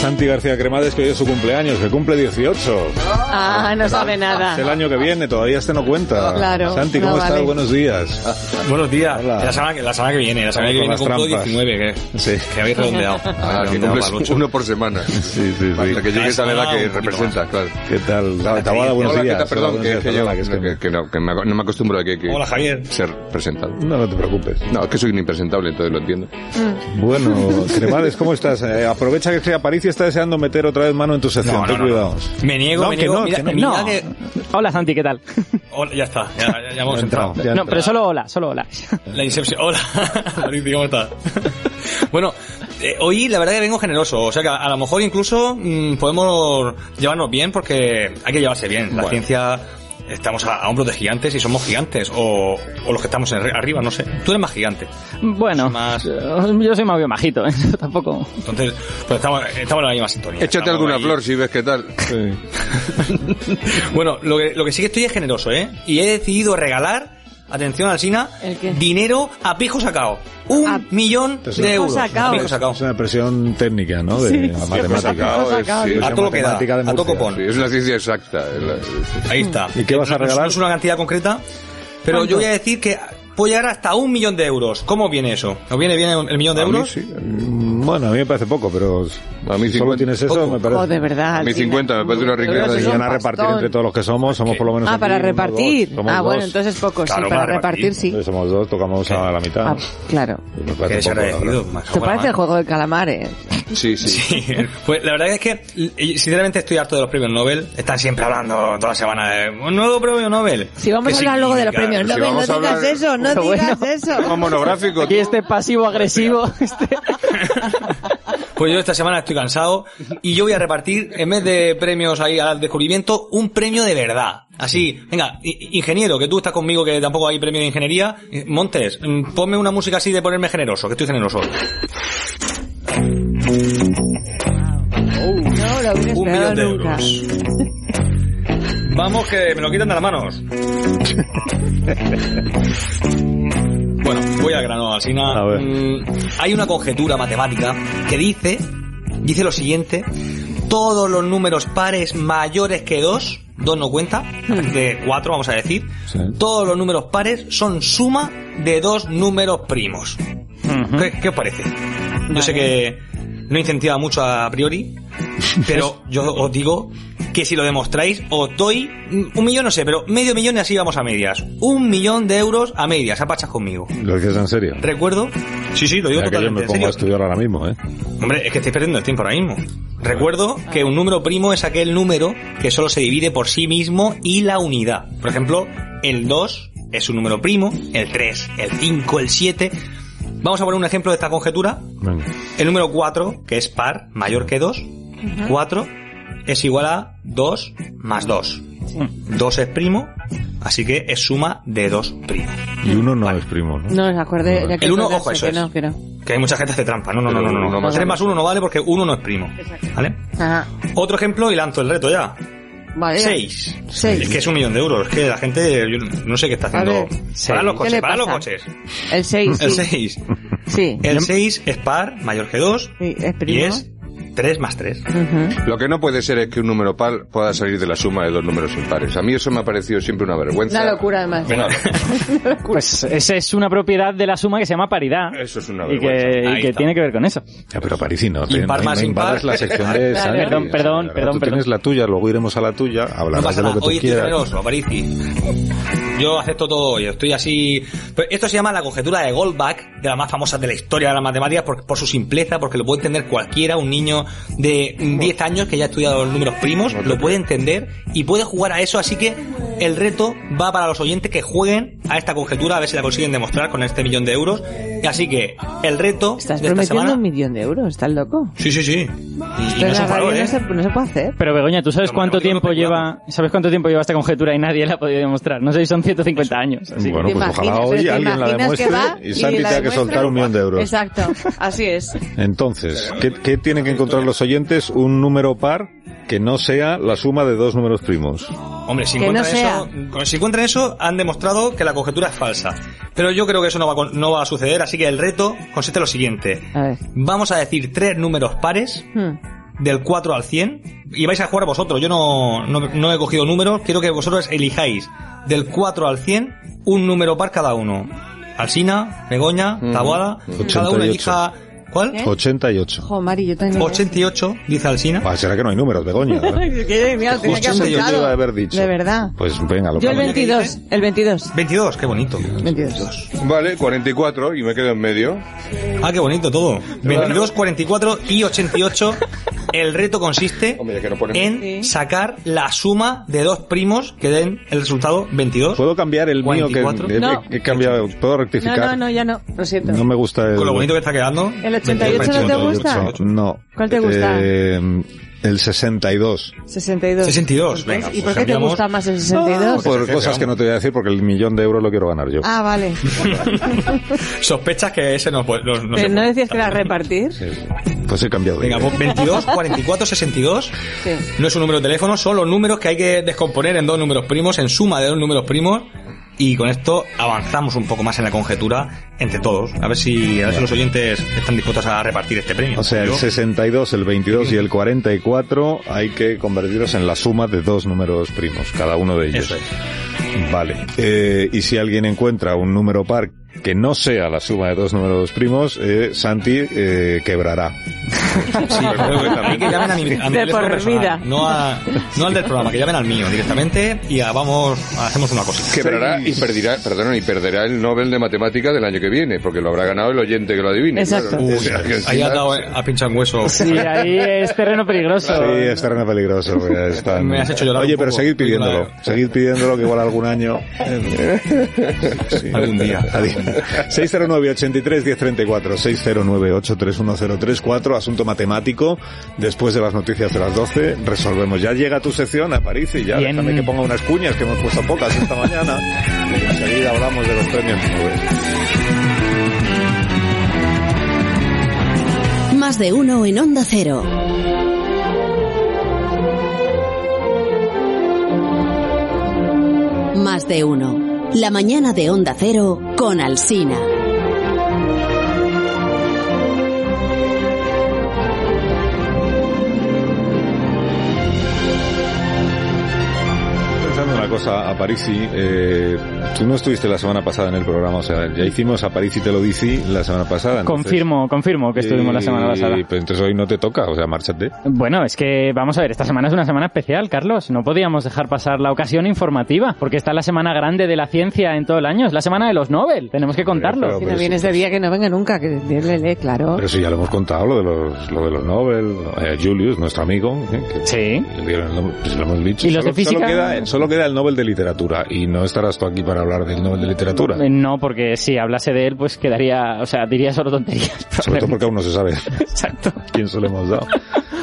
Santi García Cremades que hoy es su cumpleaños, que cumple 18. Ah, no sabe nada. Es el año que viene, todavía este no cuenta. Claro, Santi, no ¿cómo estás? vale. Buenos días. Buenos días. Hola. La semana, que- la semana que viene, la semana que Con viene las cumplo trampas. 19, que, Sí. que habéis redondeado. Ah, que cumples uno por semana. Sí, sí, Hasta sí. que llegue Cada esa edad que representa, claro. ¿Qué tal? Tabada, buenos Hola, ¿qué días. Perdón, Hola, que, no, me, no acostumbro a que, que Hola, Javier. ser presentado. No, no te preocupes. No, es que soy un impresentable, entonces lo entiendo. Bueno, Cremades, ¿cómo estás? Eh, aprovecha que Está deseando meter otra vez mano en tu sección. No, Ten no, no, cuidado. no. Me niego, No, me que niego. no, mira, que no. mira No. que- Hola Santi, ¿qué tal? Hola, ya está, ya, ya- ya hemos entrado. entrado, ya no, pero solo hola, solo hola. La Inception. Hola, ¿cómo estás? bueno, eh, hoy la verdad que vengo generoso, o sea que a, a lo mejor incluso mm, podemos llevarnos bien porque hay que llevarse bien. La Bueno. ciencia estamos a, a hombros de gigantes y somos gigantes, o, o los que estamos en- arriba, no sé. Tú eres más gigante. Bueno, Más- yo soy más bien majito, ¿eh? tampoco. Entonces, pues estamos, estamos en la misma sintonía. Échate alguna ahí. flor si ves qué tal. Sí. Bueno, lo que, lo que sí que estoy es generoso, ¿eh? Y he decidido regalar, atención Alsina, ¿El qué? dinero a pijo sacado. Un A millón pijo de euros. sacao. A pijo sacao. Es una expresión técnica, ¿no? De Sí, la matemática. Sí, sí. A todo lo que da, a todo copón. Sí, es una ciencia exacta. es Ahí está. ¿Y qué vas a regalar? No es una cantidad concreta, pero yo voy a decir que puedo llegar hasta un millón de euros. ¿Cómo viene eso? ¿Os viene bien el millón de A mí euros? sí. Bueno, a mí me parece poco, pero A mí solo 50. tienes eso, Poco. me parece. Oh, de verdad. A mí Alsina. 50 me parece una riqueza. un van a repartir entre todos los que somos, somos por lo menos Ah, aquí para repartir. dos, Ah, bueno, entonces poco, sí, Claro, para para repartir, repartir. sí. Somos dos, tocamos a la mitad. Ah, claro. Me parece poco, Te parece el mano. juego de calamares. Sí, sí. Sí, pues la verdad es que eh, sinceramente estoy harto de los premios Nobel. Están siempre hablando toda la semana de un nuevo premio Nobel. Si vamos ¿Qué a hablar luego de los premios si Nobel, no digas hablar- eso, no Pero digas bueno. eso. Un monográfico. Aquí este pasivo agresivo. Este... Pues yo esta semana estoy cansado y yo voy a repartir, en vez de premios ahí al descubrimiento, un premio de verdad. Así, venga, ingeniero, que tú estás conmigo, que tampoco hay premio de ingeniería. Eh, Montes, mm, ponme una música así de ponerme generoso, que estoy generoso. No lo Un millón de nunca. euros. Vamos, que me lo quitan de las manos. Bueno, voy al grano, Alsina. A ver. Mm, hay una conjetura matemática que dice, dice lo siguiente, todos los números pares mayores que 2, 2 no cuenta, de 4 vamos a decir, Sí. todos los números pares son suma de dos números primos. ¿Qué, qué os parece? Yo sé que no incentiva mucho a priori, pero yo os digo que si lo demostráis, os doy un millón, no sé, pero medio millón y así vamos a medias. Un millón de euros a medias, apachas conmigo. ¿Lo dices en serio? Recuerdo, sí, sí, lo digo Mira que yo me totalmente en pongo a serio. estudiar ahora mismo, ¿eh? Hombre, es que estoy perdiendo el tiempo ahora mismo. Recuerdo que un número primo es aquel número que solo se divide por sí mismo y la unidad. Por ejemplo, el 2 es un número primo, el 3, el 5, el 7. Vamos a poner un ejemplo de esta conjetura. Venga. El número 4, que es par, mayor que 2, 4 es igual a 2 más 2. 2 es primo, así que es suma de 2 primos. Y uno no es primo, ¿no? No, se acuerde, ya que El uno, acordarse ojo, eso que es. no, que no. Que hay mucha gente que hace trampa. No, no, no, no, no. No. más 3 uno. más 1 no vale porque 1 no es primo. ¿Vale? Ajá. Otro ejemplo y lanzo el reto ya. Vale. ya. 6. Seis. Es que es un millón de euros. Es que la gente, yo no sé qué está haciendo. Para los ¿Qué coches, para los coches. El 6, El sí. 6. Sí. El 6 es par, mayor que 2. Sí, es Y primo. es 3 más 3. Ujú. Lo que no puede ser es que un número par pueda salir de la suma de dos números impares. A mí eso me ha parecido siempre una vergüenza. Una locura, además. Venga. Pues esa es una propiedad de la suma que se llama paridad. Eso es una Y vergüenza. que, y que tiene que ver con eso. Ya, pero Parisi, no, te, Impar no, más no impar. la sección de Claro. Santi. Perdón, perdón, perdón, Tú perdón. tienes la tuya, luego iremos a la tuya, No hablarás pasa de lo que tú Hoy quieras. generoso, Aparici. Yo acepto todo hoy. Estoy así. Pero esto se llama la conjetura de Goldbach, de las más famosas de la historia de las matemáticas, por, por su simpleza, porque lo puede entender cualquiera. Un niño de 10 años que ya ha estudiado los números primos, lo puede entender y puede jugar a eso. Así que el reto va para los oyentes que jueguen a esta conjetura a ver si la consiguen demostrar con este millón de euros. Así que el reto Estás de esta prometiendo semana... un millón de euros, ¿estás loco? Sí, sí, sí. Y, y Esto no se, no se puede hacer. Pero Begoña, ¿tú sabes cuánto tiempo lleva, sabes cuánto tiempo lleva esta conjetura y nadie la ha podido demostrar? No sé si son 150 años. así Bueno, ¿Te pues ojalá hoy ¿Te alguien la demuestre y Santi tenga que soltar un millón de euros. Exacto, así es. Entonces, ¿qué, qué tienen que encontrar los oyentes? Un número par que no sea la suma de dos números primos. Hombre, si no encuentran, eso, si encuentran eso, han demostrado que la conjetura es falsa. Pero yo creo que eso no va, a con- no va a suceder, así que el reto consiste en lo siguiente. A ver. Vamos a decir tres números pares, Hmm. Del 4 al 100, y vais a jugar vosotros. Yo no, no, no he cogido números, quiero que vosotros elijáis del 4 al 100 un número par cada uno. Alsina, Begoña, Taboada, cada uno 88. elija... ¿Cuál? ¿Eh? 88. Jo, Mari, yo también. 88, dice Alsina. Ah, será que no hay números, Begoña. ¿verdad? Que, mira, tenía que 88 apuntarlo. iba a haber dicho. De verdad. Pues venga, lo Yo el cambio. 22, el 22. 22, qué bonito. 22. Vale, 44 y me quedo en medio. Ah, qué bonito todo. 22, 44 y 88. El reto consiste Hombre, que no ponemos- en Sí. sacar la suma de dos primos que den el resultado 22. ¿Puedo cambiar el mío que 44? he, No. he cambiado? ¿Puedo No, rectificar? no, no, ya no. Lo siento. No me gusta el... Con lo bonito que está quedando. ¿El 88 no te gusta? No. ¿Cuál te gusta? Eh, el 62. 62. 62, ¿Y venga, por pues qué te gusta más el 62? Por jefe, cosas vamos. que no te voy a decir porque el millón de euros lo quiero ganar yo. Ah, vale. Sospechas que ese no, puede- no, no Pero no decías que era repartir. Sí. Pues he cambiado. Venga, pues 22, 44, 62. Sí. No es un número de teléfono, son los números que hay que descomponer en dos números primos, en suma de dos números primos. Y con esto avanzamos un poco más en la conjetura entre todos. A ver si, a ver si los oyentes están dispuestos a repartir este premio. O sea, el Yo- 62, el 22 y el 44 hay que convertirlos en la suma de dos números primos, cada uno de ellos. Eso es. Vale. Eh, y si alguien encuentra un número par que no sea la suma de dos números primos, eh, Santi eh, quebrará. Sí, que llamen a mi, a mi De por personal, vida. No, a- no al del programa, que llamen al mío directamente y a- vamos, hacemos una cosa. Quebrará y perderá, perdón, y perderá el Nobel de Matemática del año que viene, porque lo habrá ganado el oyente que lo adivine. Exacto. claro. Uy, O sea, que ahí encima- ha dado a pinchar un hueso. Sí, ahí es terreno peligroso. Sí, es terreno peligroso. están- Me has hecho llorar Oye, un pero poco. seguid pidiéndolo. Seguid pidiéndolo que igual algún año. Sí. Algún día. Adi- 609 83 1034 609 831034 asunto matemático. Después de las noticias de las 12 resolvemos. Ya llega tu sección a París y ya Bien. déjame que ponga unas cuñas que hemos puesto pocas esta mañana. Y enseguida hablamos de los premios Nobel. Más de uno en Onda Cero. Más de uno. La mañana de Onda Cero con Alsina. Una cosa, a Parisi, eh, tú no estuviste la semana pasada en el programa, o sea, ya hicimos a Parisi te lo dicí la semana pasada. entonces- Confirmo, confirmo que estuvimos la semana Y- pasada. Pero entonces hoy no te toca, o sea, márchate. Bueno, es que vamos a ver, esta semana es una semana especial, Carlos. No podíamos dejar pasar la ocasión informativa, porque está la semana grande de la ciencia en todo el año. Es la semana de los Nobel, tenemos que contarlo. pero- Si no vienes de día, que no venga nunca, que lee, claro. Pero sí, ya lo hemos contado, lo de los, lo de los Nobel, eh, Julius, nuestro amigo, eh, que Sí. le pues lo hemos dicho. ¿Y los de física? Solo queda, solo queda el Nobel de Literatura, y no estarás tú aquí para hablar del Nobel de Literatura. Eh, No, porque si hablase de él, pues quedaría, o sea, diría solo tonterías. Sobre todo porque aún no se sabe Exacto. quién se lo hemos dado.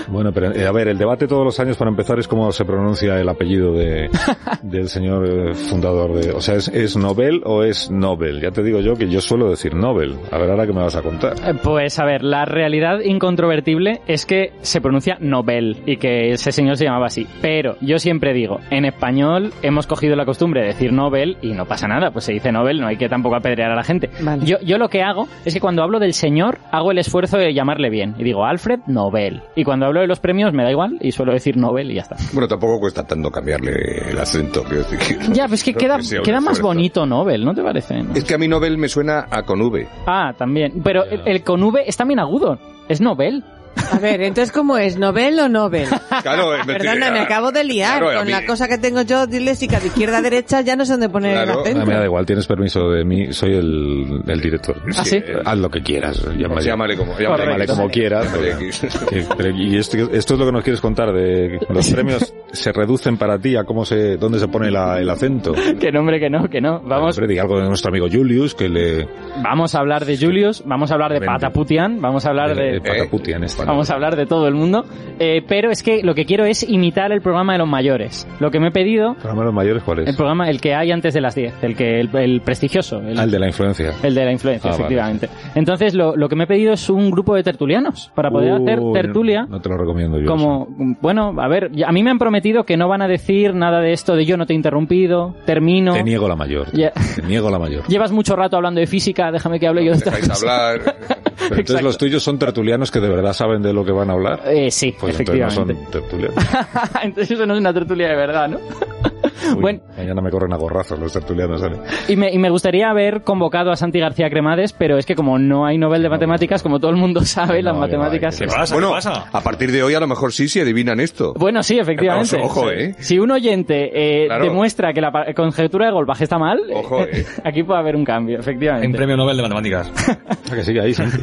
Bueno, pero eh, a ver, el debate todos los años para empezar es cómo se pronuncia el apellido de, del señor eh, fundador de... O sea, ¿es, ¿es Nobel o es Nobel? Ya te digo yo que yo suelo decir Nobel. A ver ahora qué me vas a contar. Eh, Pues a ver, la realidad incontrovertible es que se pronuncia Nobel y que ese señor se llamaba así. Pero yo siempre digo, en español hemos cogido la costumbre de decir Nobel y no pasa nada, pues se dice Nobel, no hay que tampoco apedrear a la gente. Vale. Yo, yo lo que hago es que cuando hablo del señor hago el esfuerzo de llamarle bien y digo Alfred Nobel. Y cuando hablo de los premios me da igual y suelo decir Nobel y ya está. Bueno, tampoco cuesta tanto cambiarle el acento. quiero decir que- Ya, pues que creo queda, que queda más bonito Nobel, ¿no te parece? no? Es que a mí Nobel me suena a con V. Ah, también. Pero el, el con V es también agudo. Es Nobel. A ver, entonces, ¿cómo es? ¿Novel o Nobel? Claro, eh, me- Perdona, me acabo de liar Claro, con mí- la cosa que tengo yo disléxica de izquierda a derecha, ya no sé dónde poner Claro. el acento. Ah, me da igual, tienes permiso de mí, soy el, el director. ¿Ah, sí? Eh, Haz lo que quieras. Llámale, Llámale como, llámale, llámale como quieras. Que- y esto, esto es lo que nos quieres contar de los premios se reducen para ti a cómo se, dónde se pone la- el acento. Que no, hombre, que no, que no. Vamos, Hombre, algo de nuestro amigo Julius que le vamos a hablar de Julius, vamos a hablar de. Pataputian, vamos a hablar de, de... Pataputian este. Vamos a hablar de todo el mundo, eh, pero es que lo que quiero es imitar el programa de los mayores. Lo que me he pedido, ¿Programa de los mayores cuál es? el programa, el que hay antes de las 10, el que el, el prestigioso, el, Ah, el de la influencia. el de la influencia, Ah, vale. efectivamente. Entonces, lo, lo que me he pedido es un grupo de tertulianos para poder hacer tertulia. No, no te lo recomiendo yo. Como, bueno, a ver, a mí me han prometido que no van a decir nada de esto de yo no te he interrumpido, termino. Te niego la mayor. Te niego la mayor. Llevas mucho rato hablando de física, déjame que hable yo de hablar. Pero entonces los tuyos son tertulianos que de verdad saben de lo que van a hablar. Eh, sí, Pues entonces no efectivamente. son tertulianos. entonces eso no es una tertulia de verdad, ¿no? Uy, Bueno. Mañana me corren a gorrazos los tertulianos. ¿vale? Y me, y me gustaría haber convocado a Santi García Cremades, pero es que como no hay Nobel de Matemáticas, como todo el mundo sabe, No, las matemáticas... ¿Qué pasa? Bueno, ¿Qué pasa? a partir de hoy a lo mejor sí, si adivinan esto. Bueno, sí, efectivamente. Ojo, eh. Si un oyente eh, Claro. demuestra que la conjetura de Goldbach está mal, Ojo, eh. aquí puede haber un cambio, En efectivamente. premio Nobel de Matemáticas. Ah, que sigue ahí, Santi.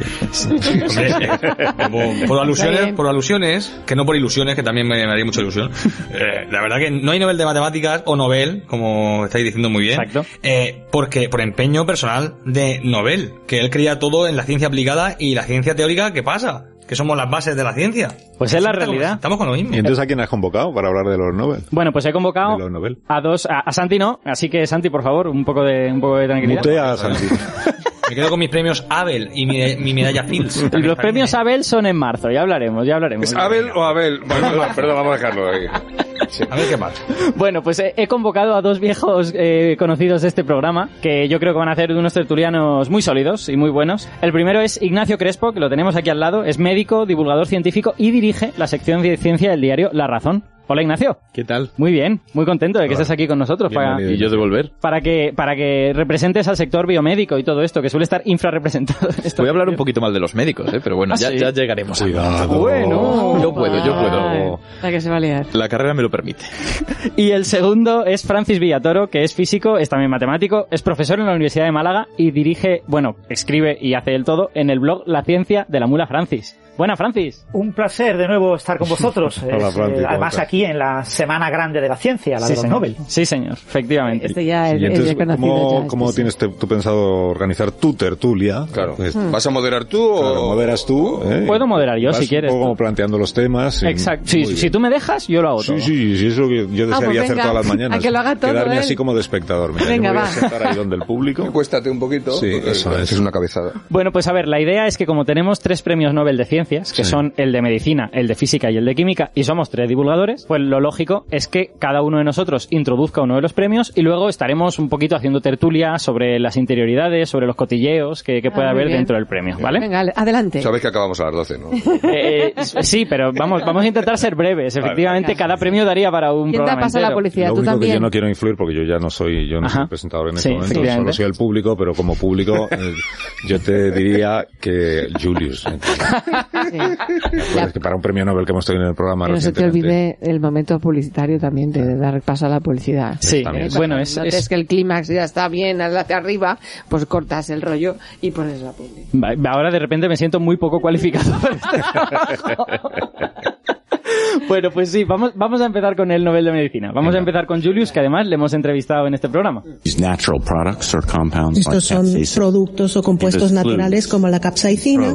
Hombre, eh, por, alusiones, por alusiones, que no por ilusiones, que también me, me haría mucha ilusión. Eh, la verdad que no hay Nobel de Matemáticas o Nobel, como estáis diciendo muy bien. Exacto. Eh, porque por empeño personal de Nobel, que él creía todo en la ciencia aplicada y la ciencia teórica, ¿qué pasa? Que somos las bases de la ciencia. Pues es la Estamos- realidad. Estamos con lo mismo. ¿Y entonces a quién has convocado para hablar de los Nobel? Bueno, pues he convocado De los Nobel. a dos, a, a Santi no, así que Santi, por favor, un poco de, un poco de tranquilidad. Mutea a Santi. Me quedo con mis premios Abel y mi, mi medalla Fields. Y los premios Abel son en marzo, ya hablaremos, ya hablaremos. ¿Es Abel o Abel? Bueno, perdón, perdón, vamos a dejarlo ahí. A ver qué pasa. Bueno, pues he, he convocado a dos viejos eh, conocidos de este programa, que yo creo que van a ser unos tertulianos muy sólidos y muy buenos. El primero es Ignacio Crespo, que lo tenemos aquí al lado, es médico, divulgador científico y dirige la sección de ciencia del diario La Razón. Hola Ignacio. ¿Qué tal? Muy bien, muy contento de que estés aquí con nosotros para, Bienvenido. ¿Y yo de volver? para que para que representes al sector biomédico y todo esto, que suele estar infrarrepresentado. Voy a hablar un poquito mal de los médicos, ¿eh? pero bueno, ¿Ah, ya, sí? ya llegaremos. a-. Bueno. Yo puedo, yo puedo. La que se va a liar. La carrera me lo permite. Y el segundo es Francis Villatoro, que es físico, es también matemático, es profesor en la Universidad de Málaga y dirige, bueno, escribe y hace el todo en el blog La Ciencia de la Mula Francis. Buena, Francis. Un placer de nuevo estar con vosotros. Hola, Es, Francis, eh, ¿cómo además aquí en la Semana Grande de la Ciencia, la sí, de los señor. Nobel. Sí, señor, efectivamente. Este ya es, es entonces, conocido. ¿cómo, ya, cómo tienes te- tú pensado organizar tu tertulia? Claro. Pues, ¿Vas a moderar tú o...? claro, moderas tú. ¿eh? Puedo moderar yo, Vas si quieres, Un poco planteando los temas. y- Exacto. Sí, si tú me dejas, yo lo hago todo. Sí, sí, sí, es lo que yo Ah, pues desearía hacer todas las mañanas. a que lo haga todo Quedarme él. así como de espectador. Mira, Venga, yo me voy va. a sentar ahí donde el público. Cuéstate un poquito. Sí, eso es. Es una cabezada. Bueno, pues a ver, la idea es que como tenemos tres premios Nobel de Ciencias, que Sí. son el de Medicina, el de Física y el de Química, y somos tres divulgadores, pues lo lógico es que cada uno de nosotros introduzca uno de los premios y luego estaremos un poquito haciendo tertulia sobre las interioridades, sobre los cotilleos que, que puede Ah, haber bien. dentro del premio, ¿vale? Venga, adelante. Sabes que acabamos a las 12, ¿no? Eh, eh, sí, pero vamos, vamos a intentar ser breves. Efectivamente, Venga. cada premio daría para un ¿Quién te programa pasa la policía? Lo ¿Tú único que también? yo no quiero influir porque yo ya no soy, yo no Ajá. soy presentador en Sí, este momento, solo soy el público, pero como público eh, yo te diría que Julius. Sí. pues que para un premio Nobel que hemos tenido en el programa Que no se te olvide el momento publicitario también de dar paso a la publicidad. Sí, eh, bueno, es, Notes es- que el clímax ya está bien hacia arriba, pues cortas el rollo y pones la publicidad. Ahora de repente me siento muy poco cualificado para este trabajo. Bueno, pues sí, vamos, vamos a empezar con el Nobel de Medicina. Vamos a empezar con Julius, que además le hemos entrevistado en este programa. Estos son productos o compuestos naturales como la capsaicina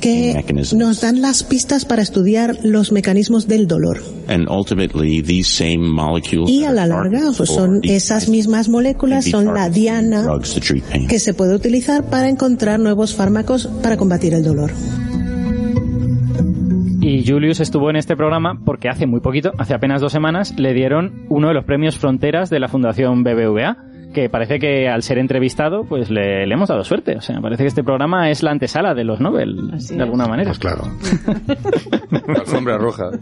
que nos dan las pistas para estudiar los mecanismos del dolor. And ultimately, these same molecules Y a la are larga pues son esas mismas moléculas, can be son la diana drugs to treat pain. que se puede utilizar para encontrar nuevos fármacos para combatir el dolor. Y Julius estuvo en este programa porque hace muy poquito, hace apenas dos semanas, le dieron uno de los premios Fronteras de la Fundación BBVA, que parece que al ser entrevistado, pues le, le hemos dado suerte. O sea, parece que este programa es la antesala de los Nobel, Así de es. alguna manera. Pues claro. La alfombra roja.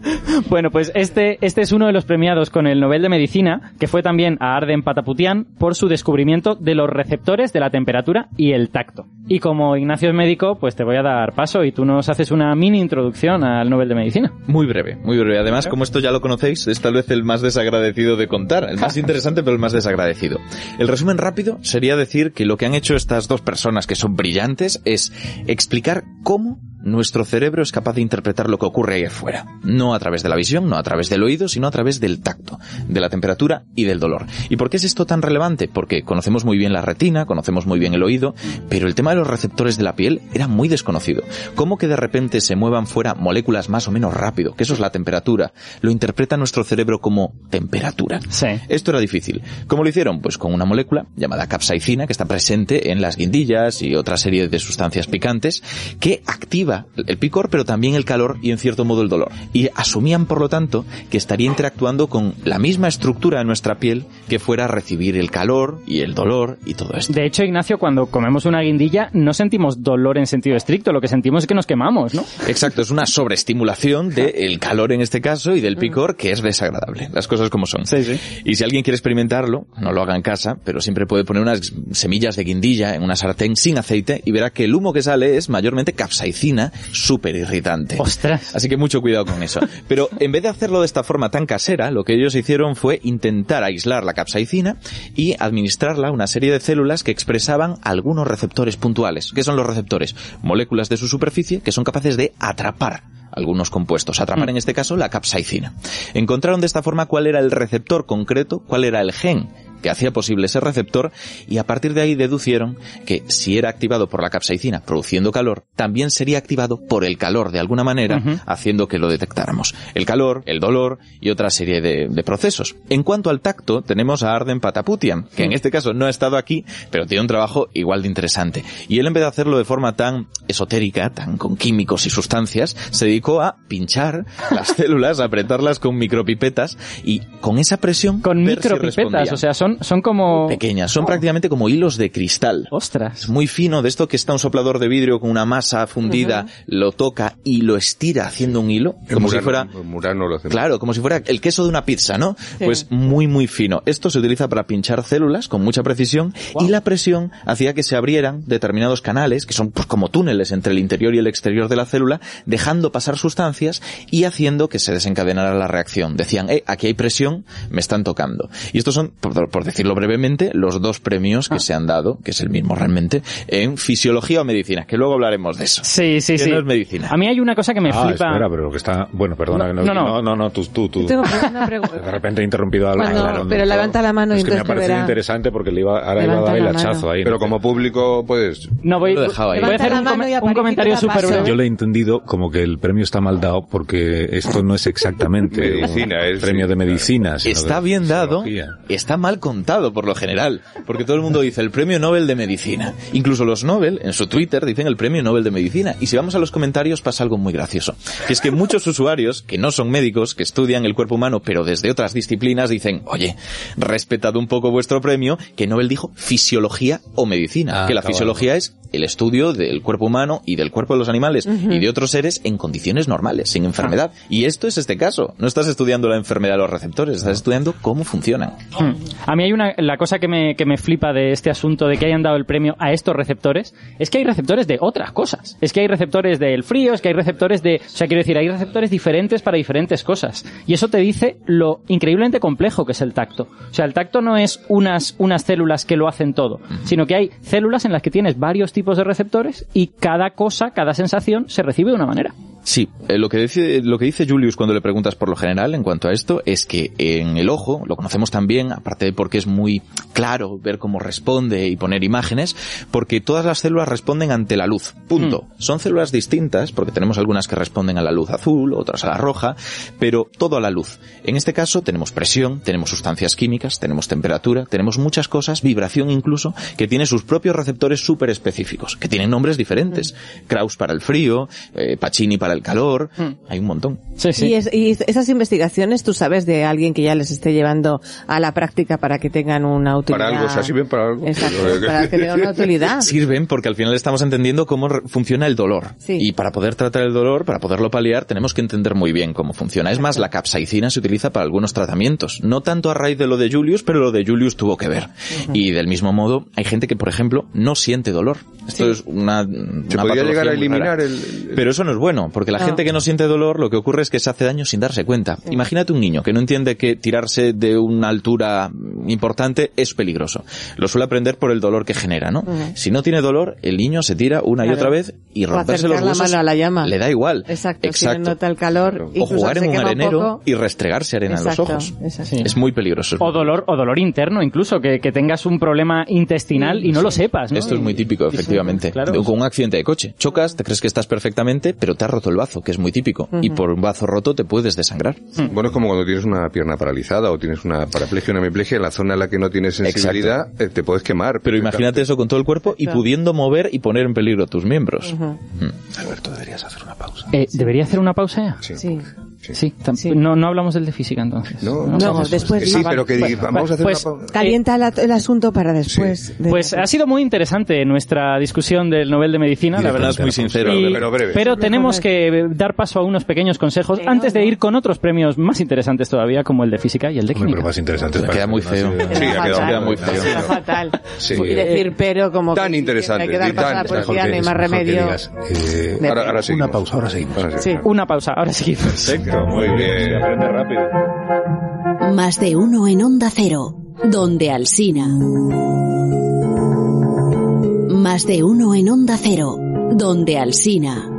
Bueno, pues este, este es uno de los premiados con el Nobel de Medicina, que fue también a Arden Pataputian por su descubrimiento de los receptores de la temperatura y el tacto. Y como Ignacio es médico, pues te voy a dar paso y tú nos haces una mini introducción al Nobel de Medicina. Muy breve, muy breve. Además, como esto ya lo conocéis, es tal vez el más desagradecido de contar. El más interesante, pero el más desagradecido. El resumen rápido sería decir que lo que han hecho estas dos personas que son brillantes es explicar cómo nuestro cerebro es capaz de interpretar lo que ocurre ahí afuera. No a través de la visión, no a través del oído, sino a través del tacto, de la temperatura y del dolor. ¿Y por qué es esto tan relevante? Porque conocemos muy bien la retina, conocemos muy bien el oído, pero el tema de los receptores de la piel era muy desconocido. ¿Cómo que de repente se muevan fuera moléculas más o menos rápido? Que eso es la temperatura. Lo interpreta nuestro cerebro como temperatura. Sí. Esto era difícil. ¿Cómo lo hicieron? Pues con una molécula llamada capsaicina que está presente en las guindillas y otra serie de sustancias picantes que activa el picor pero también el calor y en cierto modo el dolor. Y asumían por lo tanto que estaría interactuando con la misma estructura de nuestra piel que fuera a recibir el calor y el dolor y todo esto. De hecho, Ignacio, cuando comemos una guindilla no sentimos dolor en sentido estricto, lo que sentimos es que nos quemamos, ¿no? Exacto, es una sobreestimulación del calor en este caso y del picor que es desagradable. Las cosas como son. Sí, sí. Y si alguien quiere experimentarlo, no lo haga en casa, pero siempre puede poner unas semillas de guindilla en una sartén sin aceite y verá que el humo que sale es mayormente capsaicina, súper irritante. Ostras. Así que mucho cuidado con eso. Pero en vez de hacerlo de esta forma tan casera, lo que ellos hicieron fue intentar aislar la capsaicina y administrarla a una serie de células que expresaban algunos receptores puntuales. ¿Qué son los receptores? Moléculas de su superficie que son capaces de atrapar algunos compuestos, atrapar en este caso la capsaicina. Encontraron de esta forma cuál era el receptor concreto, cuál era el gen que hacía posible ese receptor y a partir de ahí deducieron que si era activado por la capsaicina produciendo calor, también sería activado por el calor de alguna manera, haciendo que lo detectáramos. El calor, el dolor y otra serie de, de procesos. En cuanto al tacto, tenemos a Arden Pataputian, que en este caso no ha estado aquí, pero tiene un trabajo igual de interesante. Y él en vez de hacerlo de forma tan esotérica, tan con químicos y sustancias, se dedicó a pinchar las células, a apretarlas con micropipetas y con esa presión Con si micropipetas, respondían. o sea, son, son como... pequeñas, son prácticamente como hilos de cristal. Ostras. Es muy fino, de esto que está un soplador de vidrio con una masa fundida, lo toca y lo estira haciendo un hilo, En como si fuera en Murano lo hacemos. Claro, como si fuera el queso de una pizza, ¿no? Pues muy, muy fino. Esto se utiliza para pinchar células con mucha precisión y la presión hacía que se abrieran determinados canales, que son pues como túneles entre el interior y el exterior de la célula, dejando pasar sustancias y haciendo que se desencadenara la reacción. Decían, eh, aquí hay presión, me están tocando. Y estos son, por, por decirlo brevemente, los dos premios que se han dado, que es el mismo realmente, en fisiología o medicina, que luego hablaremos de eso. Sí, sí, Que sí. no es medicina. A mí hay una cosa que me ah, flipa. espera, pero lo que está... Bueno, perdona. No, No, no, no. no, no, no, tú, tú, tú. Tengo una pregunta. De repente he interrumpido algo. Bueno, Claro, pero no, levanta la mano y Es que me ha parecido interesante porque le iba, ahora iba a Levanta dar el hachazo ahí. Pero como público, pues... No, voy, Lo he dejado ahí. voy a hacer Levanta un, comentario súper breve. Yo le he entendido como que el premio está mal dado porque esto no es exactamente Medicina, un es- premio sí, de medicina. Está bien dado, está mal contado por lo general, porque todo el mundo dice el premio Nobel de Medicina. Incluso los Nobel, en su Twitter, dicen el premio Nobel de Medicina. Y si vamos a los comentarios pasa algo muy gracioso. Que es que muchos usuarios, que no son médicos, que estudian el cuerpo humano, pero desde otras disciplinas, dicen, oye, respetad un poco vuestro premio, que Nobel dijo fisiología o medicina. Ah, que la cabal. fisiología es el estudio del cuerpo humano y del cuerpo de los animales y de otros seres en condiciones normales, sin enfermedad. Y esto es este caso. No estás estudiando la enfermedad de los receptores, estás estudiando cómo funcionan. Hmm. A mí hay una, la cosa que me, que me flipa de este asunto de que hayan dado el premio a estos receptores, es que hay receptores de otras cosas. Es que hay receptores del frío, es que hay receptores de, o sea, quiero decir, hay receptores diferentes para diferentes cosas. Y eso te dice lo increíblemente complejo que es el tacto. O sea, el tacto no es unas, unas células que lo hacen todo, sino que hay células en las que tienes varios tipos de receptores y cada cosa, cada sensación se recibe de una manera. Sí, eh, lo que dice lo que dice Julius cuando le preguntas por lo general en cuanto a esto es que en el ojo lo conocemos también, aparte de porque es muy claro ver cómo responde y poner imágenes, porque todas las células responden ante la luz. Punto. Son células distintas porque tenemos algunas que responden a la luz azul, otras a la roja, pero todo a la luz. En este caso tenemos presión, tenemos sustancias químicas, tenemos temperatura, tenemos muchas cosas, vibración incluso, que tiene sus propios receptores súper específicos, que tienen nombres diferentes. Kraus para el frío, eh, Pacini para el el calor, hay un montón. Y, es- y esas investigaciones, tú sabes de alguien que ya les esté llevando a la práctica para que tengan una utilidad. Para algo, o sea, sirven para algo. Exacto, para que tengan una utilidad. Sirven porque al final estamos entendiendo cómo re- funciona el dolor. Sí. Y para poder tratar el dolor, para poderlo paliar, tenemos que entender muy bien cómo funciona. Es más, la capsaicina se utiliza para algunos tratamientos. No tanto a raíz de lo de Julius, pero lo de Julius tuvo que ver. Y del mismo modo, hay gente que, por ejemplo, no siente dolor. Esto Sí. es una, Se una podría patología llegar a eliminar el- el- Pero eso no es bueno, porque la No. gente que no siente dolor, lo que ocurre es que se hace daño sin darse cuenta. Imagínate un niño que no entiende que tirarse de una altura importante es peligroso. Lo suele aprender por el dolor que genera, ¿no? Ujú. Si no tiene dolor, el niño se tira una y Claro. otra vez y romperse los acercar la huesos mano a la llama. le da igual. Exacto, si Exacto. no nota el calor. O jugar en un arenero poco. y restregarse arena Exacto, en los ojos. exacto. Es muy peligroso. O dolor, o dolor interno incluso, que, que tengas un problema intestinal y no lo sepas, ¿no? Esto es muy típico, efectivamente. claro. Con un accidente de coche. Chocas, te crees que estás perfectamente, pero te has roto el bazo, que es muy típico. Y por un bazo roto te puedes desangrar. Bueno, es como cuando tienes una pierna paralizada o tienes una paraplegia, una hemiplegia, en la zona en la que no tienes sensibilidad eh, te puedes quemar. Pero imagínate eso con todo el cuerpo y pudiendo mover y poner en peligro tus miembros. Alberto, deberías hacer una pausa. Eh, ¿Debería hacer una pausa ya? Sí. Sí, tam- No, no hablamos del de física entonces. No, No, después Sí, pero que Bueno, vamos a hacer pues, una pausa. Calienta la- el asunto para después. de- Pues ha sido muy interesante nuestra discusión del Nobel de Medicina, la verdad. es muy sincero. Y- pero breve. pero tenemos que dar paso a unos pequeños consejos antes de ir con otros premios más interesantes todavía, como el de física y el de Hombre, química. pero más interesante. Queda muy feo. Sí, ha quedado Queda muy feo. Fatal. Sí. Y decir pero como Tan que interesante, no eh, Ahora, seguimos. una pausa, ahora seguimos. Sí. Una pausa, ahora sí. Perfecto, muy bien. Aprende rápido. Más de uno en Onda Cero, donde Alsina. Más de uno en Onda Cero, donde Alsina.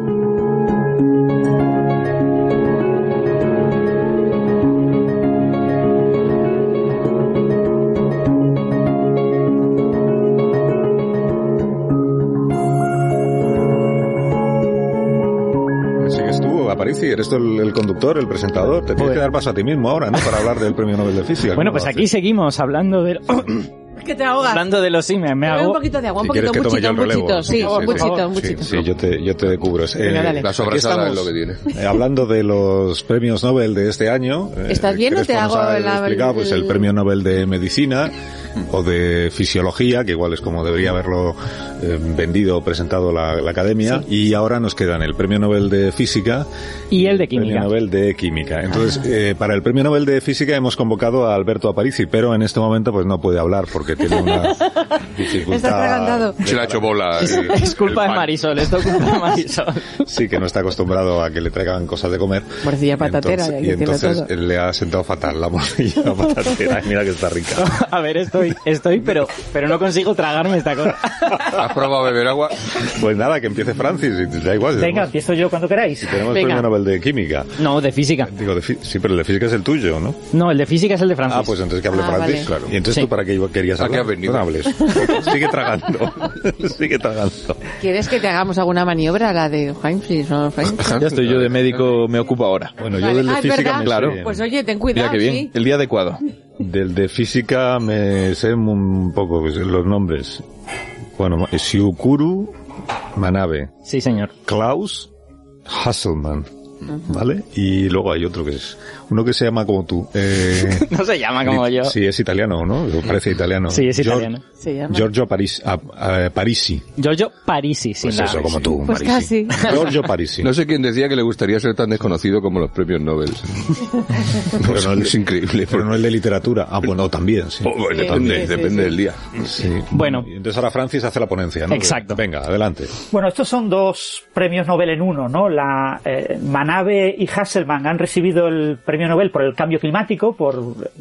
Eres tú el, el conductor, el presentador. Te tienes que dar paso a ti mismo ahora, ¿no? Para hablar del Premio Nobel de Física. Bueno, ¿Cómo pues aquí seguimos hablando de... Es que te ahogas. hablando de los sí, me, hago... un poquito de agua, un Si quieres poquito, que tome yo muchito, el relevo. muchito. Sí, sí, muchito, sí. muchito. Sí, sí, yo te, yo te cubro. Eh. La sobrasada es lo que tiene. eh, hablando de los premios Nobel de este año. eh, ¿Estás bien o ¿quieres te hago la- explicar, pues el- Premio Nobel de Medicina o de Fisiología, que igual es como debería haberlo eh, vendido o presentado la, la Academia. Y ahora nos quedan el Premio Nobel de Física Y el de Premio química. Nobel de Química. Entonces, eh, para el Premio Nobel de Física hemos convocado a Alberto Aparici, pero en este momento pues no puede hablar porque tiene una dificultad. Se le ha hecho bola. Es, el- es culpa de. Marisol, esto es culpa de Marisol. Sí, que no está acostumbrado a que le traigan cosas de comer. Morcilla patatera, Entonces- y entonces todo. le ha sentado fatal la morcilla patatera. Mira que está rica. A ver, estoy, estoy, pero, pero no consigo tragarme esta cosa. ¿Has probado a beber agua? Pues nada, que empiece Francis, y da igual. Venga, tenemos- empiezo yo cuando queráis. Tenemos el Venga. Premio Nobel de Química. No, de física. Digo, de sí, pero el de Física es el tuyo, ¿no? No, el de física es el de Francis. Ah, pues entonces que hable Ah, Francis. vale. Claro. Y entonces Sí. tú para qué querías ¿A qué hablar. has venido? No hables. Sigue tragando. Sigue tragando. ¿Quieres que te hagamos alguna maniobra, la de Heinz o Heinz? Ya estoy yo de médico, me ocupo ahora. Bueno, yo Vale. del de Ah, Física me Claro. Pues oye, ten cuidado, Mira qué bien, sí. el día adecuado. Del de física me sé un poco los nombres. Bueno, Shiukuru Manabe, Sí, señor. Klaus Hasselmann, ¿vale? Y luego hay otro que es uno que se llama como tú. Eh, No se llama como yo. Sí, es italiano, ¿no? Parece italiano. Sí, es Gior- italiano. Se llama. Giorgio Paris, ah, ah, Parisi. Giorgio Parisi, sin Pues eso, como tú, Pues Parisi. casi. Giorgio Parisi. No sé quién decía que le gustaría ser tan desconocido como los premios Nobel. Pero no el- es increíble. Pero no el de literatura. Ah, bueno, también, sí. Oh, bueno, Sí, depende, sí, sí, depende sí. del día. Sí. Bueno. Y entonces ahora Francis hace la ponencia, ¿no? Exacto. Venga, adelante. Bueno, estos son dos premios Nobel en uno, ¿no? La eh, Manabe y Hasselmann han recibido el premio Nobel por el cambio climático, por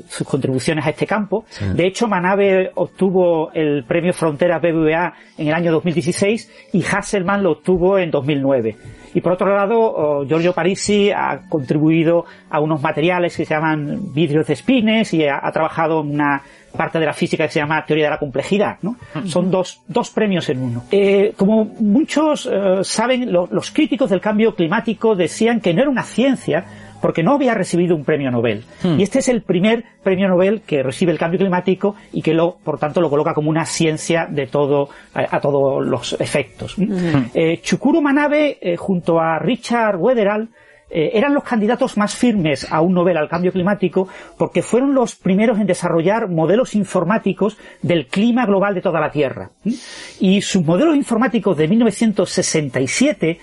sus contribuciones a este campo. De hecho, Manabe obtuvo el premio Fronteras BBVA en el año 2016 y Hasselmann lo obtuvo en 2009. Y por otro lado, oh, Giorgio Parisi ha contribuido a unos materiales que se llaman vidrios de espines y ha, ha trabajado en una parte de la física que se llama teoría de la complejidad, ¿no? Son dos, dos premios en uno. Eh, como muchos eh, saben, lo- los críticos del cambio climático decían que no era una ciencia porque no había recibido un premio Nobel. Hmm. Y este es el primer premio Nobel que recibe el cambio climático y que lo, por tanto, lo coloca como una ciencia de todo, a, a todos los efectos. Eh, Chukuro Manabe, eh, junto a Richard Wetherall, eh, eran los candidatos más firmes a un Nobel al cambio climático porque fueron los primeros en desarrollar modelos informáticos del clima global de toda la Tierra. ¿Mm? Y sus modelos informáticos de 1967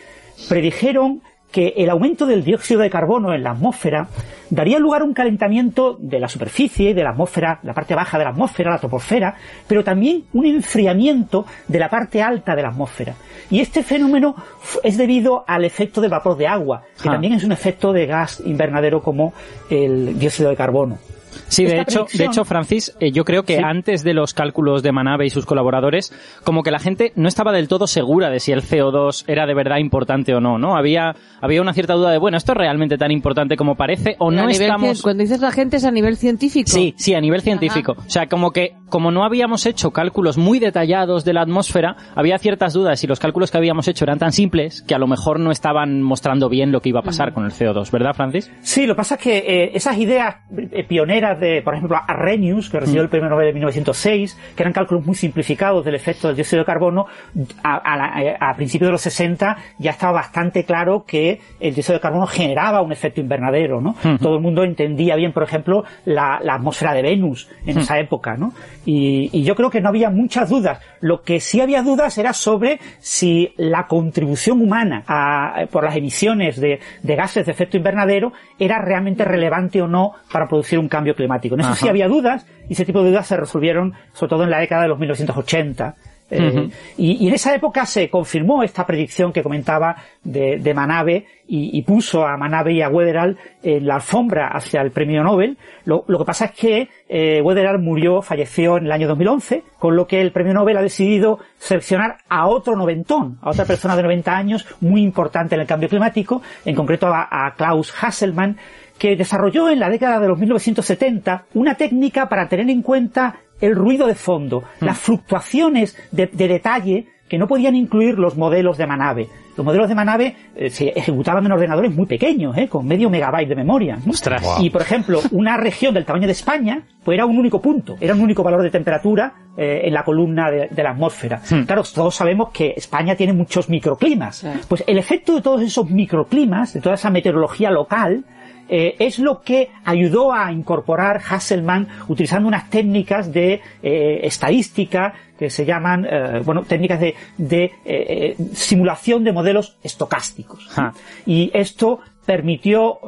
predijeron que el aumento del dióxido de carbono en la atmósfera daría lugar a un calentamiento de la superficie, de la atmósfera, la parte baja de la atmósfera, la troposfera, pero también un enfriamiento de la parte alta de la atmósfera. Y este fenómeno es debido al efecto del vapor de agua, que Ah. también es un efecto de gas invernadero como el dióxido de carbono. Sí, de hecho, de hecho, Francis, eh, yo creo que Sí. antes de los cálculos de Manabe y sus colaboradores, como que la gente no estaba del todo segura de si el CO2 era de verdad importante o no, ¿no? Había, había una cierta duda de, bueno, ¿esto es realmente tan importante como parece o A no nivel estamos... cien- Cuando dices la gente es a nivel científico. Sí, sí, a nivel científico. O sea, como que, como no habíamos hecho cálculos muy detallados de la atmósfera, había ciertas dudas y los cálculos que habíamos hecho eran tan simples que a lo mejor no estaban mostrando bien lo que iba a pasar con el CO2, ¿verdad, Francis? Sí, lo que pasa es que eh, esas ideas eh, pioneras de, por ejemplo, Arrhenius, que recibió el premio Nobel en 1906, que eran cálculos muy simplificados del efecto del dióxido de carbono, a, a la- a principios de los 60 ya estaba bastante claro que el dióxido de carbono generaba un efecto invernadero, ¿no? Todo el mundo entendía bien, por ejemplo, la, la atmósfera de Venus en esa época, ¿no? Y, y yo creo que no había muchas dudas. Lo que sí había dudas era sobre si la contribución humana a- por las emisiones de, de gases de efecto invernadero era realmente relevante o no para producir un cambio climático. En eso sí había dudas y ese tipo de dudas se resolvieron sobre todo en la década de los 1980. Eh, y, y en esa época se confirmó esta predicción que comentaba de, de Manabe y, y puso a Manabe y a Wetherall en la alfombra hacia el premio Nobel. Lo, lo que pasa es que eh, Wetherall murió, falleció en el año 2011, con lo que el premio Nobel ha decidido seleccionar a otro noventón, a otra persona de 90 años muy importante en el cambio climático, en concreto a, a Klaus Hasselmann, que desarrolló en la década de los 1970 una técnica para tener en cuenta el ruido de fondo, las fluctuaciones de, de detalle que no podían incluir los modelos de Manabe. Los modelos de Manabe eh, se ejecutaban en ordenadores muy pequeños, ¿eh? con medio megabyte de memoria. ¿no? Ostras. Y, por ejemplo, una región del tamaño de España, pues era un único punto, era un único valor de temperatura eh, en la columna de, de la atmósfera. Claro, todos sabemos que España tiene muchos microclimas. Pues el efecto de todos esos microclimas, de toda esa meteorología local, eh, es lo que ayudó a incorporar Hasselmann utilizando unas técnicas de eh, estadística que se llaman, eh, bueno, técnicas de, de, simulación de modelos estocásticos. Y esto permitió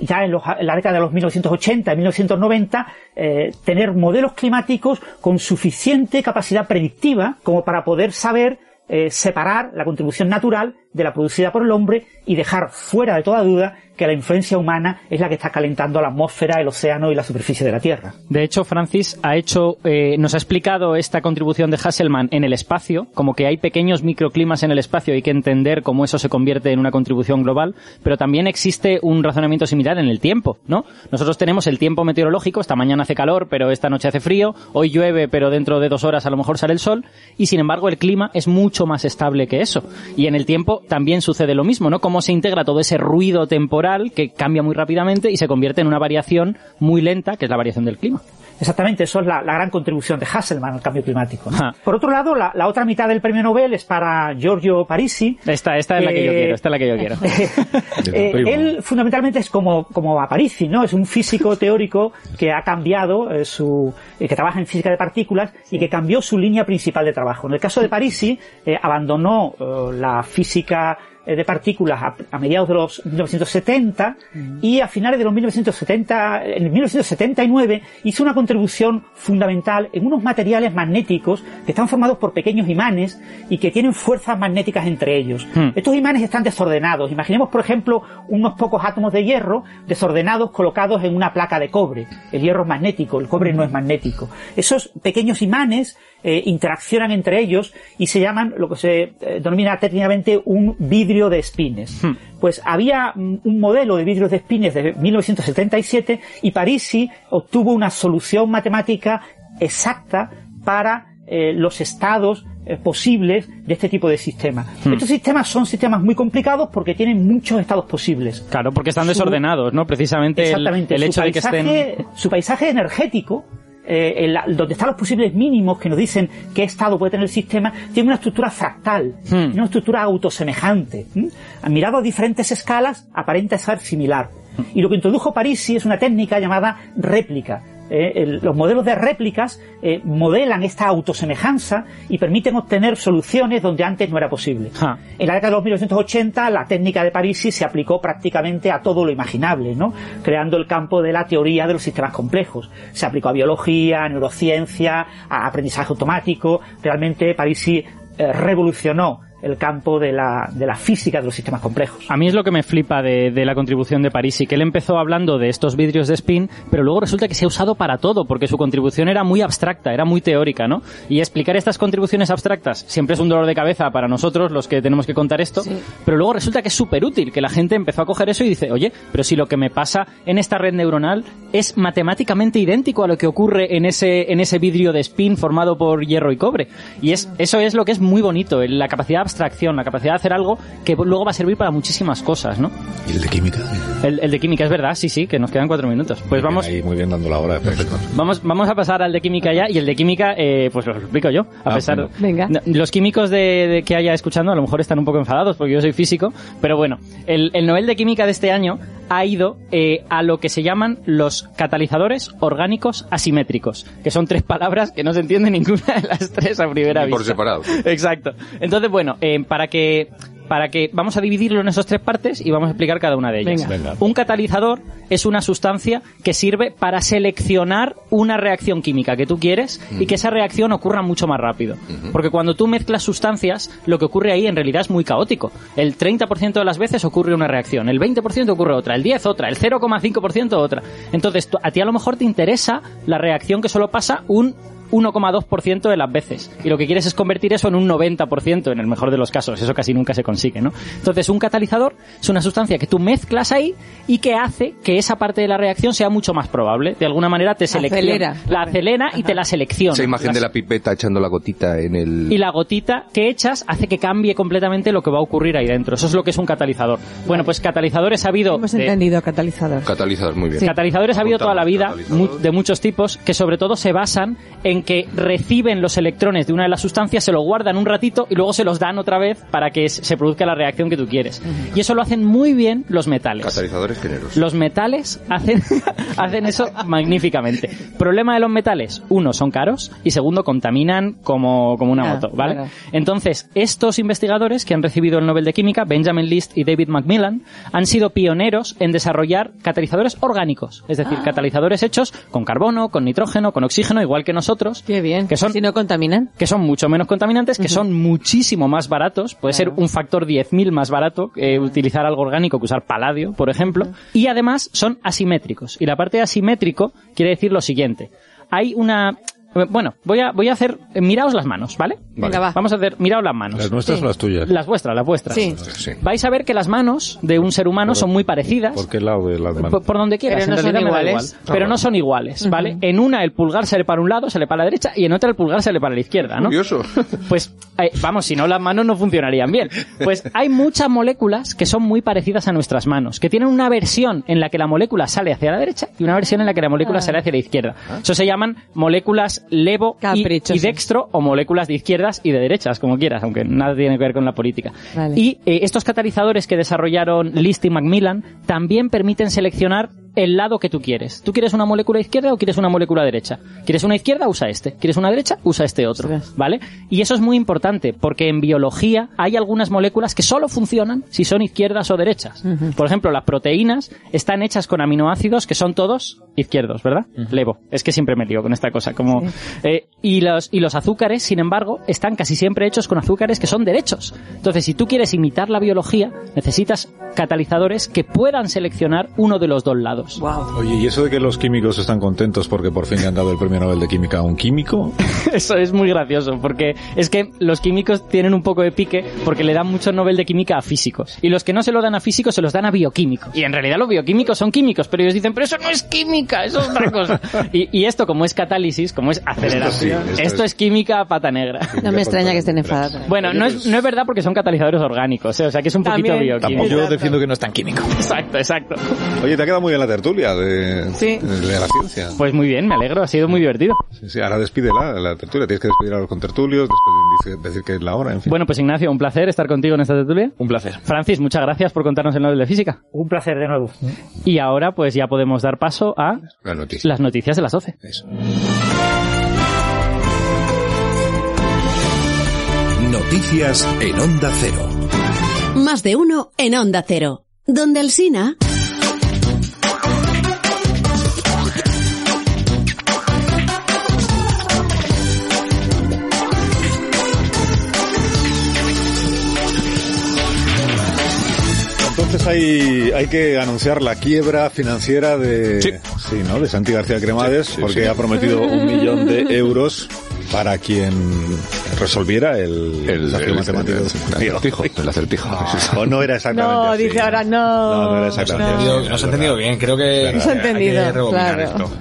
ya en, los- en la década de los 1980 y 1990 eh, tener modelos climáticos con suficiente capacidad predictiva como para poder saber eh, separar la contribución natural de la producida por el hombre y dejar fuera de toda duda que la influencia humana es la que está calentando la atmósfera, el océano y la superficie de la Tierra. De hecho, Francis ha hecho, eh, nos ha explicado esta contribución de Hasselmann en el espacio, como que hay pequeños microclimas en el espacio hay que entender cómo eso se convierte en una contribución global, pero también existe un razonamiento similar en el tiempo, ¿no? Nosotros tenemos el tiempo meteorológico, esta mañana hace calor, pero esta noche hace frío, hoy llueve, pero dentro de dos horas a lo mejor sale el sol, y sin embargo el clima es mucho más estable que eso. Y en el tiempo también sucede lo mismo, ¿no? Cómo se integra todo ese ruido temporal que cambia muy rápidamente y se convierte en una variación muy lenta, que es la variación del clima. Exactamente, eso es la, la gran contribución de Hasselmann al cambio climático. ¿no? Ja. Por otro lado, la, la otra mitad del premio Nobel es para Giorgio Parisi. Esta, esta es la que yo Eh, quiero, esta es la que yo quiero. Eh, él fundamentalmente es como, como Aparici, ¿no? Es un físico teórico que ha cambiado eh, su, eh, que trabaja en física de partículas y que cambió su línea principal de trabajo. En el caso de Parisi, eh, abandonó eh, la física de partículas a, a mediados de los 1970 y a finales de los 1970, en 1979 hizo una contribución fundamental en unos materiales magnéticos que están formados por pequeños imanes y que tienen fuerzas magnéticas entre ellos. Hmm. Estos imanes están desordenados. Imaginemos, por ejemplo, unos pocos átomos de hierro desordenados colocados en una placa de cobre. El hierro es magnético, el cobre no es magnético. Esos pequeños imanes eh, interaccionan entre ellos y se llaman lo que se eh, denomina técnicamente un vidrio de espines. Pues había un modelo de vidrios de espines de 1977 y Parisi obtuvo una solución matemática exacta para eh, los estados eh, posibles de este tipo de sistemas. Hmm. Estos sistemas son sistemas muy complicados porque tienen muchos estados posibles. Claro, porque están Su- desordenados, ¿no? Precisamente el, Exactamente. el hecho de que estén... Su paisaje energético, eh, en la- donde están los posibles mínimos que nos dicen qué estado puede tener el sistema, tiene una estructura fractal, Hmm. tiene una estructura autosemejante. Mirado a diferentes escalas, aparenta ser similar. Y lo que introdujo Parisi es una técnica llamada réplica. Eh, el- los modelos de réplicas eh, modelan esta autosemejanza y permiten obtener soluciones donde antes no era posible. En la década de los 1980, la técnica de Parisi se aplicó prácticamente a todo lo imaginable, ¿no? Creando el campo de la teoría de los sistemas complejos. Se aplicó a biología, a neurociencia, a aprendizaje automático. Realmente Parisi eh, revolucionó el campo de la, de la física de los sistemas complejos. A mí es lo que me flipa de, de la contribución de Parisi, que él empezó hablando de estos vidrios de spin, pero luego resulta que se ha usado para todo, porque su contribución era muy abstracta, era muy teórica, ¿no? Y explicar estas contribuciones abstractas siempre es un dolor de cabeza para nosotros, los que tenemos que contar esto, pero luego resulta que es súper útil, que la gente empezó a coger eso y dice, oye, pero si lo que me pasa en esta red neuronal es matemáticamente idéntico a lo que ocurre en ese, en ese vidrio de spin formado por hierro y cobre. Y es, eso es lo que es muy bonito, la capacidad de abstracción, la capacidad de hacer algo que luego va a servir para muchísimas cosas, ¿no? ¿Y el de química? El, el de química es verdad, sí, sí, que nos quedan cuatro minutos. Pues vamos, Ahí muy bien dando la hora. Perfecto. vamos, vamos a pasar al de química ya, y el de química, eh, pues lo explico yo. A Ah, pesar, Venga. Los químicos de, de que haya escuchando a lo mejor están un poco enfadados porque yo soy físico, pero bueno, el, el Nobel de Química de este año ha ido eh, a lo que se llaman los catalizadores orgánicos asimétricos, que son tres palabras que no se entiende ninguna de las tres a primera Ni por vista. separado. Exacto. Entonces, bueno, eh, para que para que vamos a dividirlo en esas tres partes y vamos a explicar cada una de ellas. Venga. Venga. Un catalizador es una sustancia que sirve para seleccionar una reacción química que tú quieres y que esa reacción ocurra mucho más rápido. Porque cuando tú mezclas sustancias, lo que ocurre ahí en realidad es muy caótico. El 30% de las veces ocurre una reacción, el 20% ocurre otra, el 10 otra, el 0,5% otra. Entonces, a ti a lo mejor te interesa la reacción que solo pasa un 1,2% de las veces. Y lo que quieres es convertir eso en un 90% en el mejor de los casos. Eso casi nunca se consigue, ¿no? Entonces, un catalizador es una sustancia que tú mezclas ahí y que hace que esa parte de la reacción sea mucho más probable. De alguna manera te selecciona. Acelera. La acelera y te la selecciona. Esa imagen Las- de la pipeta echando la gotita en el... y la gotita que echas hace que cambie completamente lo que va a ocurrir ahí dentro. Eso es lo que es un catalizador. Bueno, pues catalizadores ha habido... Hemos de- entendido catalizador. Catalizador, muy bien. Catalizadores ha habido toda la vida, de muchos tipos, que sobre todo se basan en que reciben los electrones de una de las sustancias, se lo guardan un ratito y luego se los dan otra vez para que se produzca la reacción que tú quieres. Y eso lo hacen muy bien los metales. Catalizadores generosos. Los metales hacen, hacen eso magníficamente. Problema de los metales, uno, son caros y segundo, contaminan como, como una Ah, moto, ¿vale? claro. Entonces, estos investigadores que han recibido el Nobel de Química, Benjamin List y David Macmillan, han sido pioneros en desarrollar catalizadores orgánicos, es decir, Ah. catalizadores hechos con carbono, con nitrógeno, con oxígeno, igual que nosotros, Qué bien. que son Si no contaminan. que son mucho menos contaminantes, que son muchísimo más baratos, puede ser un factor 10.000 más barato eh, utilizar algo orgánico que usar paladio, por ejemplo, y además son asimétricos. Y la parte de asimétrico quiere decir lo siguiente. Hay una... Bueno, voy a, voy a hacer... eh, Miraos las manos, ¿vale? Venga, va. Vamos a hacer... Miraos las manos. ¿Las nuestras Sí. o las tuyas? Las vuestras, las vuestras. Sí. Sí. Vais a ver que las manos de un ser humano son muy parecidas. ¿Por qué lado de las manos? Por, por donde quieras, Pero no en son realidad me da iguales. igual. Pero no son iguales, ¿vale? En una el pulgar sale para un lado, sale para la derecha, y en otra el pulgar sale para la izquierda, ¿no? Curioso. Pues, eh, vamos, si no las manos no funcionarían bien. Pues hay muchas moléculas que son muy parecidas a nuestras manos, que tienen una versión en la que la molécula sale hacia la derecha y una versión en la que la molécula Ah. sale hacia la izquierda. Eso se llaman moléculas levo y, y dextro o moléculas de izquierdas y de derechas, como quieras, aunque nada tiene que ver con la política. Vale. Y eh, estos catalizadores que desarrollaron List y Macmillan también permiten seleccionar el lado que tú quieres. ¿Tú quieres una molécula izquierda o quieres una molécula derecha? ¿Quieres una izquierda? Usa este. ¿Quieres una derecha? Usa este otro. ¿Vale? Y eso es muy importante porque en biología hay algunas moléculas que solo funcionan si son izquierdas o derechas. Por ejemplo, las proteínas están hechas con aminoácidos que son todos izquierdos, ¿verdad? Levo. Es que siempre me lío con esta cosa. Como, eh, y, los, y los azúcares, sin embargo, están casi siempre hechos con azúcares que son derechos. Entonces, si tú quieres imitar la biología, necesitas catalizadores que puedan seleccionar uno de los dos lados. Todos. Oye, ¿y eso de que los químicos están contentos porque por fin le han dado el premio Nobel de Química a un químico? Eso es muy gracioso, porque es que los químicos tienen un poco de pique porque le dan mucho Nobel de Química a físicos. Y los que no se lo dan a físicos se los dan a bioquímicos. Y en realidad los bioquímicos son químicos, pero ellos dicen, pero eso no es química, eso es otra cosa. y, y esto, como es catálisis, como es aceleración, Esto sí, esto, esto es, es- química a pata negra. No me extraña que estén enfadados. Bueno, no es, no es verdad porque son catalizadores orgánicos, ¿eh? o sea que es un poquito bioquímico. Yo defiendo que no es tan químico. Exacto, exacto. Oye, te ha quedado muy bien la tertulia de, Sí. de la ciencia. Pues muy bien, me alegro, ha sido muy divertido. Sí, sí, ahora despídela, la tertulia. Tienes que despedir a los contertulios, después de decir que es la hora, en fin. Bueno, pues Ignacio, un placer estar contigo en esta tertulia. Un placer. Francis, muchas gracias por contarnos el Nobel de Física. Un placer de nuevo. Y ahora pues ya podemos dar paso a La noticia. las noticias de las 12. Eso. Noticias en Onda Cero. Más de uno en Onda Cero. Donde el Sina... Entonces hay, hay que anunciar la quiebra financiera de, Sí. sí, ¿no? de Santi García Cremades, Sí, sí, porque ha prometido un millón de euros para quien resolviera el, El, el- matemático. el acertijo. El acertijo. O no era exactamente No, así. dice ahora no. No, no era exactamente No. no se ha entendido bien, creo que No se ha entendido, claro,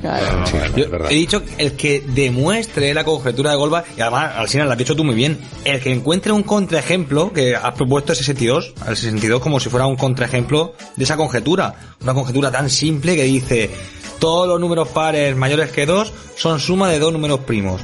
claro. Sí, Yo he dicho el que demuestre la conjetura de Goldbach, y además, al final lo has dicho tú muy bien, el que encuentre un contraejemplo, que has propuesto el 62, al 62 como si fuera un contraejemplo de esa conjetura. Una conjetura tan simple que dice, todos los números pares mayores que 2 son suma de dos números primos.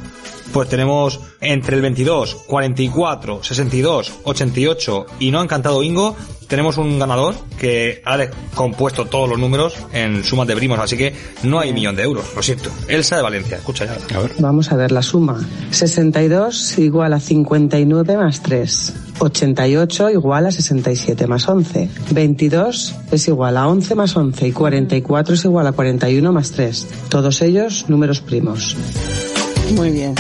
Pues tenemos entre el 22, 44, 62, 88 y no ha encantado Ingo, tenemos un ganador que ha compuesto todos los números en sumas de primos, así que no hay millón de euros, lo siento. Elsa de Valencia, escucha ya. A ver. Vamos a ver la suma. 62 igual a 59 más 3. 88 igual a 67 más 11. 22 es igual a 11 más 11 y 44 es igual a 41 más 3. Todos ellos números primos. Muy bien.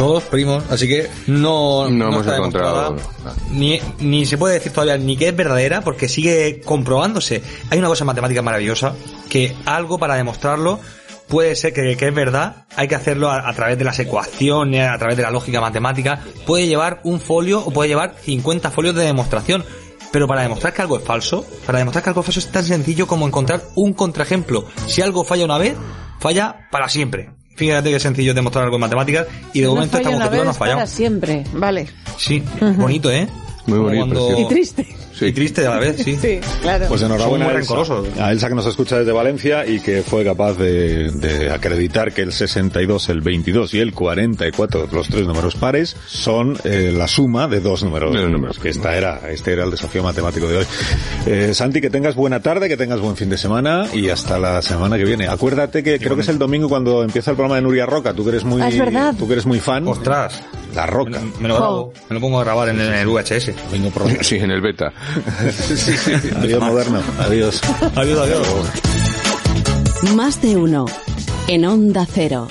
Todos primos, así que no, No hemos está encontrado demostrada. Ni, ni se puede decir todavía ni que es verdadera porque sigue comprobándose. Hay una cosa matemática maravillosa que algo para demostrarlo puede ser que, que es verdad, hay que hacerlo a, a través de las ecuaciones, a través de la lógica matemática. Puede llevar un folio o puede llevar 50 folios de demostración. Pero para demostrar que algo es falso, para demostrar que algo es falso es tan sencillo como encontrar un contraejemplo. Si algo falla una vez, falla para siempre. Fíjate que sencillo es demostrar algo en matemáticas y de No momento esta vez no ha fallado. para siempre. Vale. Sí, bonito, ¿eh? Muy bonito, cuando-. Y triste. Y triste a la vez, sí. Sí, claro. Pues enhorabuena a Elsa, rencorosos. a Elsa que nos escucha desde Valencia y que fue capaz de, de acreditar que el 62, el 22 y el 44, los tres números pares, son eh, la suma de dos números. De números. Que esta era, este era el desafío matemático de hoy. Eh, Santi, que tengas buena tarde, que tengas buen fin de semana y hasta la semana que viene. Acuérdate que creo que es el domingo cuando empieza el programa de Nuria Roca. Tú que eres muy, Ah, tú que eres muy fan. Ostras, La Roca. me lo grabo, me lo pongo a grabar en el VHS. Domingo Sí, en el beta. Adiós, moderno. Adiós. Adiós, adiós. Más de uno en Onda Cero.